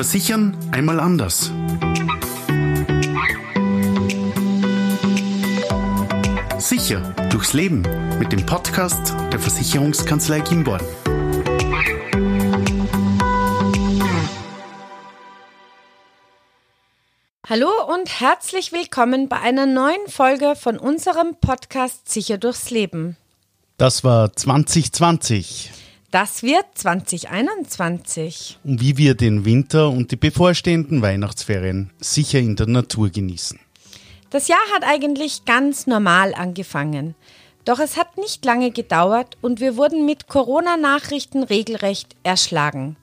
Versichern einmal anders. Sicher durchs Leben mit dem Podcast der Versicherungskanzlei Kimborn. Hallo und herzlich willkommen bei einer neuen Folge von unserem Podcast Sicher durchs Leben. Das war 2020. Das wird 2021. Und wie wir den Winter und die bevorstehenden Weihnachtsferien sicher in der Natur genießen. Das Jahr hat eigentlich ganz normal angefangen. Doch es hat nicht lange gedauert und wir wurden mit Corona-Nachrichten regelrecht erschlagen.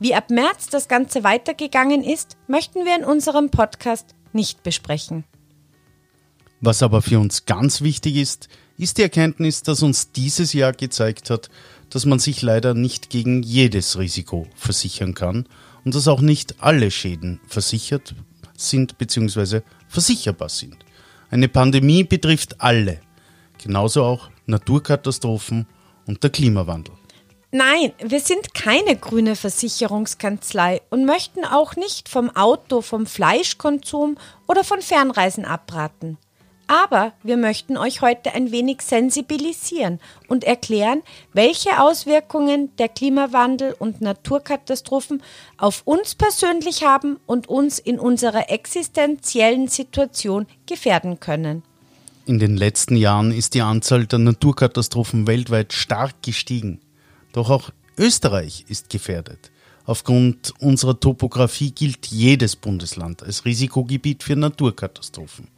Wie ab März das Ganze weitergegangen ist, möchten wir in unserem Podcast nicht besprechen. Was aber für uns ganz wichtig ist, ist die Erkenntnis, dass uns dieses Jahr gezeigt hat, dass man sich leider nicht gegen jedes Risiko versichern kann und dass auch nicht alle Schäden versichert sind bzw. versicherbar sind. Eine Pandemie betrifft alle, genauso auch Naturkatastrophen und der Klimawandel. Nein, wir sind keine grüne Versicherungskanzlei und möchten auch nicht vom Auto, vom Fleischkonsum oder von Fernreisen abraten. Aber wir möchten euch heute ein wenig sensibilisieren und erklären, welche Auswirkungen der Klimawandel und Naturkatastrophen auf uns persönlich haben und uns in unserer existenziellen Situation gefährden können. In den letzten Jahren ist die Anzahl der Naturkatastrophen weltweit stark gestiegen. Doch auch Österreich ist gefährdet. Aufgrund unserer Topografie gilt jedes Bundesland als Risikogebiet für Naturkatastrophen.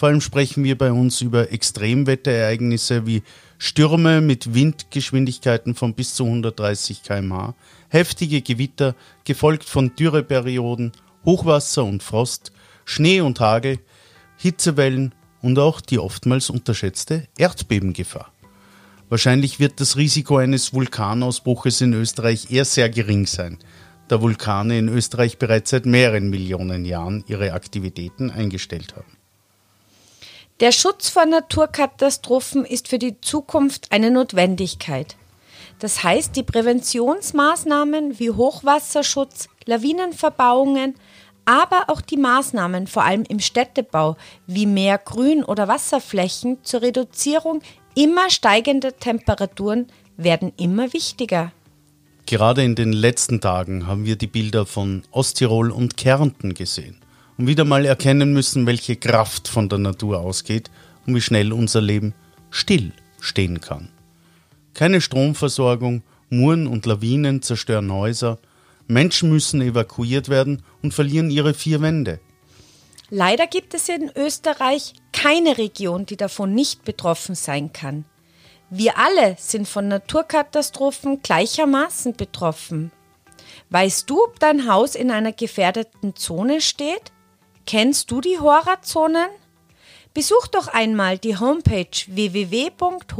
Vor allem sprechen wir bei uns über Extremwetterereignisse wie Stürme mit Windgeschwindigkeiten von bis zu 130 km/h, heftige Gewitter, gefolgt von Dürreperioden, Hochwasser und Frost, Schnee und Hagel, Hitzewellen und auch die oftmals unterschätzte Erdbebengefahr. Wahrscheinlich wird das Risiko eines Vulkanausbruches in Österreich eher sehr gering sein, da Vulkane in Österreich bereits seit mehreren Millionen Jahren ihre Aktivitäten eingestellt haben. Der Schutz vor Naturkatastrophen ist für die Zukunft eine Notwendigkeit. Das heißt, die Präventionsmaßnahmen wie Hochwasserschutz, Lawinenverbauungen, aber auch die Maßnahmen vor allem im Städtebau wie mehr Grün- oder Wasserflächen zur Reduzierung immer steigender Temperaturen werden immer wichtiger. Gerade in den letzten Tagen haben wir die Bilder von Osttirol und Kärnten gesehen und wieder mal erkennen müssen, welche Kraft von der Natur ausgeht und wie schnell unser Leben still stehen kann. Keine Stromversorgung, Muren und Lawinen zerstören Häuser, Menschen müssen evakuiert werden und verlieren ihre vier Wände. Leider gibt es in Österreich keine Region, die davon nicht betroffen sein kann. Wir alle sind von Naturkatastrophen gleichermaßen betroffen. Weißt du, ob dein Haus in einer gefährdeten Zone steht? Kennst du die Horrorzonen? Besuch doch einmal die Homepage www.hora.gv.at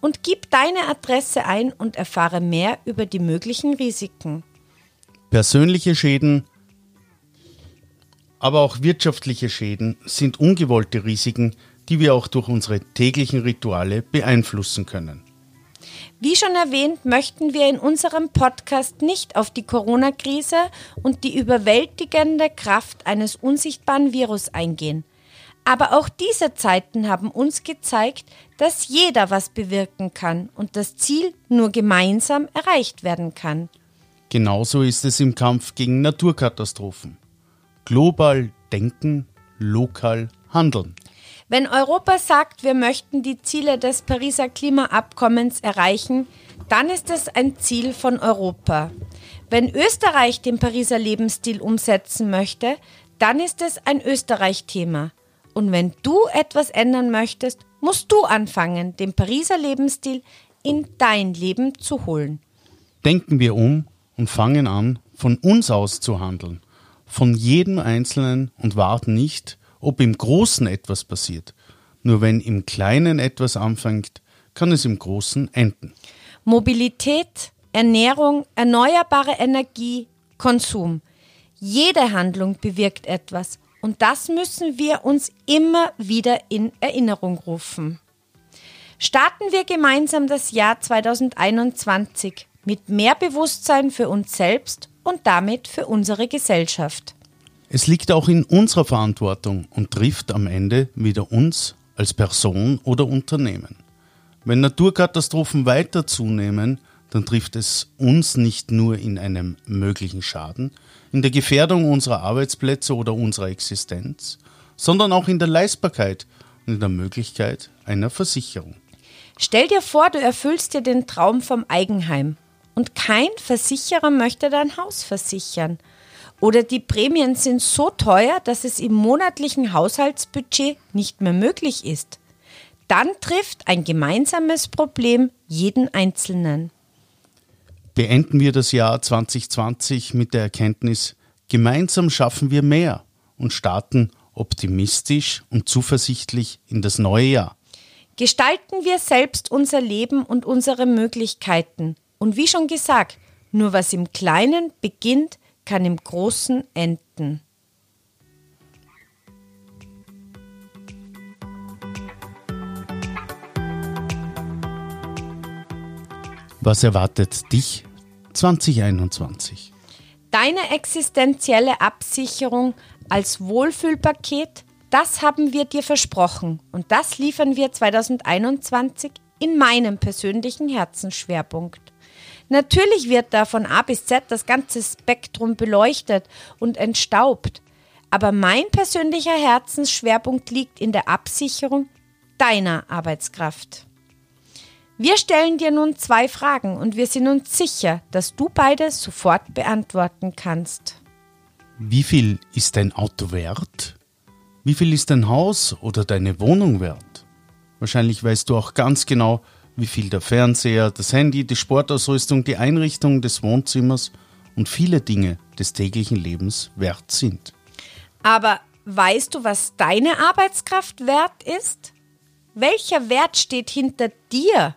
und gib deine Adresse ein und erfahre mehr über die möglichen Risiken. Persönliche Schäden, aber auch wirtschaftliche Schäden sind ungewollte Risiken, die wir auch durch unsere täglichen Rituale beeinflussen können. Wie schon erwähnt, möchten wir in unserem Podcast nicht auf die Corona-Krise und die überwältigende Kraft eines unsichtbaren Virus eingehen. Aber auch diese Zeiten haben uns gezeigt, dass jeder was bewirken kann und das Ziel nur gemeinsam erreicht werden kann. Genauso ist es im Kampf gegen Naturkatastrophen. Global denken, lokal handeln. Wenn Europa sagt, wir möchten die Ziele des Pariser Klimaabkommens erreichen, dann ist es ein Ziel von Europa. Wenn Österreich den Pariser Lebensstil umsetzen möchte, dann ist es ein Österreich-Thema. Und wenn du etwas ändern möchtest, musst du anfangen, den Pariser Lebensstil in dein Leben zu holen. Denken wir um und fangen an, von uns aus zu handeln, von jedem Einzelnen und warten nicht, ob im Großen etwas passiert. Nur wenn im Kleinen etwas anfängt, kann es im Großen enden. Mobilität, Ernährung, erneuerbare Energie, Konsum. Jede Handlung bewirkt etwas und das müssen wir uns immer wieder in Erinnerung rufen. Starten wir gemeinsam das Jahr 2021 mit mehr Bewusstsein für uns selbst und damit für unsere Gesellschaft. Es liegt auch in unserer Verantwortung und trifft am Ende wieder uns als Person oder Unternehmen. Wenn Naturkatastrophen weiter zunehmen, dann trifft es uns nicht nur in einem möglichen Schaden, in der Gefährdung unserer Arbeitsplätze oder unserer Existenz, sondern auch in der Leistbarkeit und in der Möglichkeit einer Versicherung. Stell dir vor, du erfüllst dir den Traum vom Eigenheim und kein Versicherer möchte dein Haus versichern. Oder die Prämien sind so teuer, dass es im monatlichen Haushaltsbudget nicht mehr möglich ist. Dann trifft ein gemeinsames Problem jeden Einzelnen. Beenden wir das Jahr 2020 mit der Erkenntnis, gemeinsam schaffen wir mehr und starten optimistisch und zuversichtlich in das neue Jahr. Gestalten wir selbst unser Leben und unsere Möglichkeiten. Und wie schon gesagt, nur was im Kleinen beginnt, kann im Großen enden. Was erwartet dich 2021? Deine existenzielle Absicherung als Wohlfühlpaket, das haben wir dir versprochen und das liefern wir 2021 in meinem persönlichen Herzensschwerpunkt. Natürlich wird da von A bis Z das ganze Spektrum beleuchtet und entstaubt, aber mein persönlicher Herzensschwerpunkt liegt in der Absicherung deiner Arbeitskraft. Wir stellen dir nun zwei Fragen und wir sind uns sicher, dass du beide sofort beantworten kannst. Wie viel ist dein Auto wert? Wie viel ist dein Haus oder deine Wohnung wert? Wahrscheinlich weißt du auch ganz genau, wie viel der Fernseher, das Handy, die Sportausrüstung, die Einrichtung des Wohnzimmers und viele Dinge des täglichen Lebens wert sind. Aber weißt du, was deine Arbeitskraft wert ist? Welcher Wert steht hinter dir?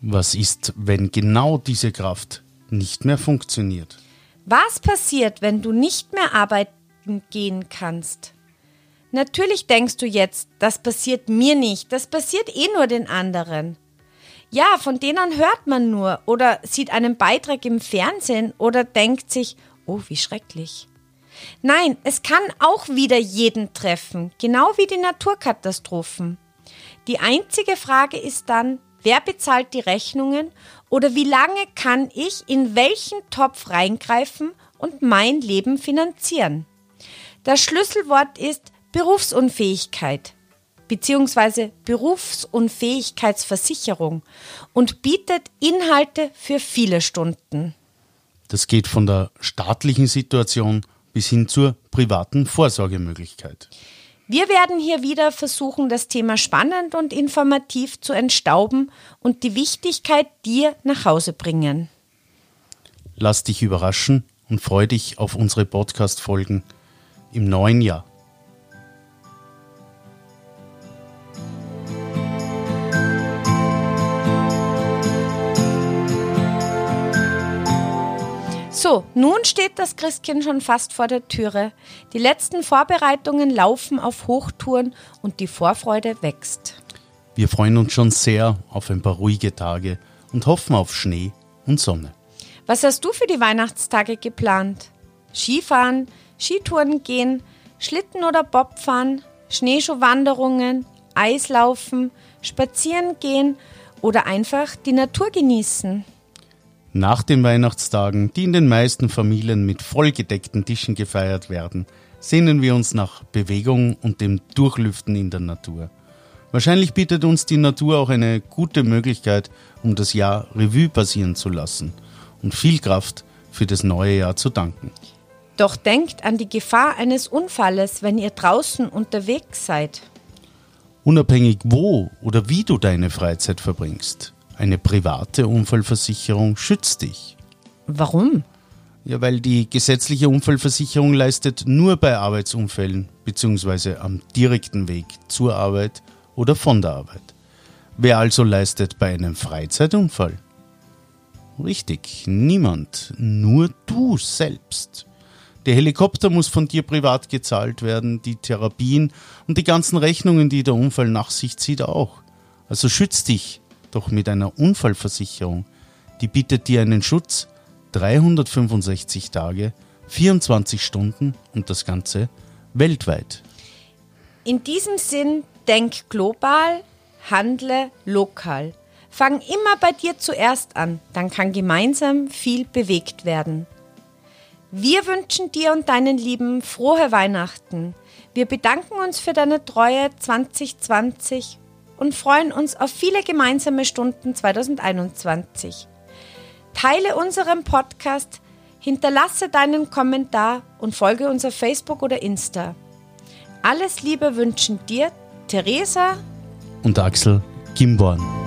Was ist, wenn genau diese Kraft nicht mehr funktioniert? Was passiert, wenn du nicht mehr arbeiten gehen kannst? Natürlich denkst du jetzt, das passiert mir nicht, das passiert eh nur den anderen. Ja, von denen hört man nur oder sieht einen Beitrag im Fernsehen oder denkt sich, oh, wie schrecklich. Nein, es kann auch wieder jeden treffen, genau wie die Naturkatastrophen. Die einzige Frage ist dann, wer bezahlt die Rechnungen oder wie lange kann ich in welchen Topf reingreifen und mein Leben finanzieren? Das Schlüsselwort ist Berufsunfähigkeit bzw. Berufsunfähigkeitsversicherung und bietet Inhalte für viele Stunden. Das geht von der staatlichen Situation bis hin zur privaten Vorsorgemöglichkeit. Wir werden hier wieder versuchen, das Thema spannend und informativ zu entstauben und die Wichtigkeit dir nach Hause bringen. Lass dich überraschen und freu dich auf unsere Podcast-Folgen im neuen Jahr. So, nun steht das Christkind schon fast vor der Türe. Die letzten Vorbereitungen laufen auf Hochtouren und die Vorfreude wächst. Wir freuen uns schon sehr auf ein paar ruhige Tage und hoffen auf Schnee und Sonne. Was hast du für die Weihnachtstage geplant? Skifahren, Skitouren gehen, Schlitten- oder Bobfahren, Schneeschuhwanderungen, Eislaufen, spazieren gehen oder einfach die Natur genießen? Nach den Weihnachtstagen, die in den meisten Familien mit vollgedeckten Tischen gefeiert werden, sehnen wir uns nach Bewegung und dem Durchlüften in der Natur. Wahrscheinlich bietet uns die Natur auch eine gute Möglichkeit, um das Jahr Revue passieren zu lassen und viel Kraft für das neue Jahr zu danken. Doch denkt an die Gefahr eines Unfalles, wenn ihr draußen unterwegs seid. Unabhängig wo oder wie du deine Freizeit verbringst, eine private Unfallversicherung schützt dich. Warum? Ja, weil die gesetzliche Unfallversicherung leistet nur bei Arbeitsunfällen bzw. am direkten Weg zur Arbeit oder von der Arbeit. Wer also leistet bei einem Freizeitunfall? Richtig, niemand, nur du selbst. Der Helikopter muss von dir privat gezahlt werden, die Therapien und die ganzen Rechnungen, die der Unfall nach sich zieht, auch. Also schütz dich doch mit einer Unfallversicherung. die bietet dir einen Schutz 365 Tage, 24 Stunden und das Ganze weltweit. In diesem Sinn, denk global, handle lokal. Fang immer bei dir zuerst an, dann kann gemeinsam viel bewegt werden. Wir wünschen dir und deinen Lieben frohe Weihnachten. Wir bedanken uns für deine Treue 2020 und freuen uns auf viele gemeinsame Stunden 2021. Teile unseren Podcast, hinterlasse deinen Kommentar und folge uns auf Facebook oder Insta. Alles Liebe wünschen dir Theresa und Axel Gimborn.